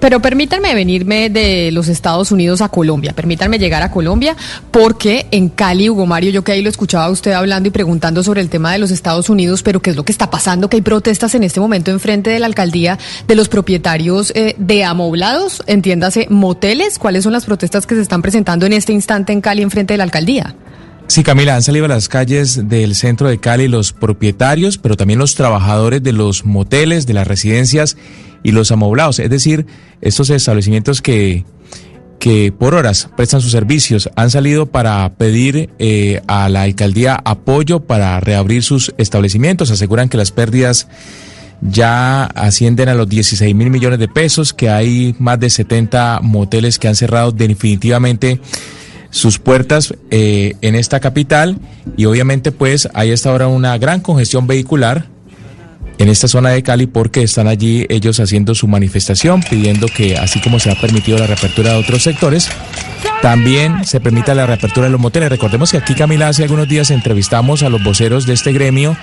Pero permítanme venirme de los Estados Unidos a Colombia, permítanme llegar a Colombia, porque en Cali, Hugo Mario, yo que ahí lo escuchaba usted hablando y preguntando sobre el tema de los Estados Unidos, pero qué es lo que está pasando, que hay protestas en este momento en frente de la alcaldía de los propietarios eh, de amoblados, entiéndase, moteles, ¿cuáles son las protestas que se están presentando en este instante en Cali en frente de la alcaldía? Sí, Camila, han salido a las calles del centro de Cali los propietarios, pero también los trabajadores de los moteles, de las residencias y los amoblados, es decir, estos establecimientos que, que por horas prestan sus servicios, han salido para pedir eh, a la alcaldía apoyo para reabrir sus establecimientos, aseguran que las pérdidas ya ascienden a los 16 mil millones de pesos, que hay más de 70 moteles que han cerrado definitivamente sus puertas eh, en esta capital y obviamente pues hay hasta ahora una gran congestión vehicular en esta zona de Cali porque están allí ellos haciendo su manifestación pidiendo que así como se ha permitido la reapertura de otros sectores, también se permita la reapertura de los moteles. Recordemos que aquí Camila hace algunos días entrevistamos a los voceros de este gremio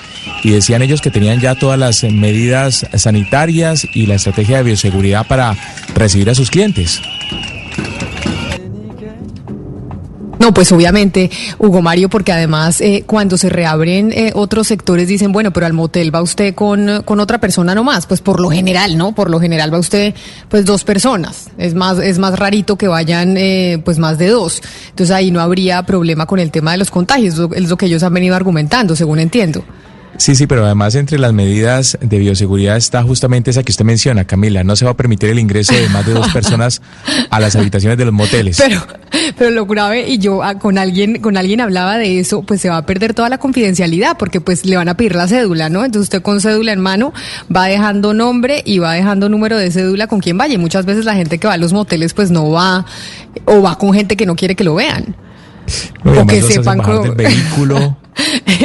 y decían ellos que tenían ya todas las medidas sanitarias y la estrategia de bioseguridad para recibir a sus clientes. No, pues obviamente, Hugo Mario, porque además eh, cuando se reabren eh, otros sectores dicen, bueno, pero al motel va usted con, con otra persona nomás, pues por lo general, ¿no? Por lo general va usted pues dos personas. Es más, es más rarito que vayan eh, pues más de dos. Entonces ahí no habría problema con el tema de los contagios, es lo que ellos han venido argumentando, según entiendo. Sí, sí, pero además entre las medidas de bioseguridad está justamente esa que usted menciona, Camila. No se va a permitir el ingreso de más de dos personas a las habitaciones de los moteles. Pero, pero lo grave, y yo ah, con alguien, con alguien hablaba de eso, pues se va a perder toda la confidencialidad, porque pues le van a pedir la cédula, ¿no? Entonces usted con cédula en mano va dejando nombre y va dejando número de cédula con quien vaya. Y muchas veces la gente que va a los moteles pues no va, o va con gente que no quiere que lo vean. o que sepan del vehículo.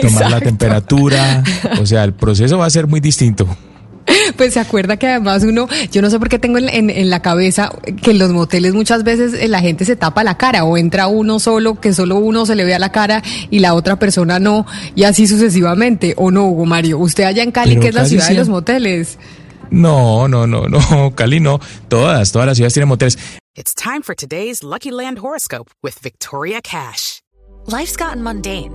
tomar la temperatura, o sea, el proceso va a ser muy distinto. Pues se acuerda que además uno, yo no sé por qué tengo en, en, la cabeza que en los moteles muchas veces eh, la gente se tapa la cara o entra uno solo, que solo uno se le vea la cara y la otra persona no, y así sucesivamente. ¿O no, Hugo Mario? Usted allá en Cali, que es la ciudad de los moteles. No, no, no, no, Cali no. Todas, todas las ciudades tienen moteles. It's time for today's Lucky Land horoscope with Victoria Cash. Life's gotten mundane,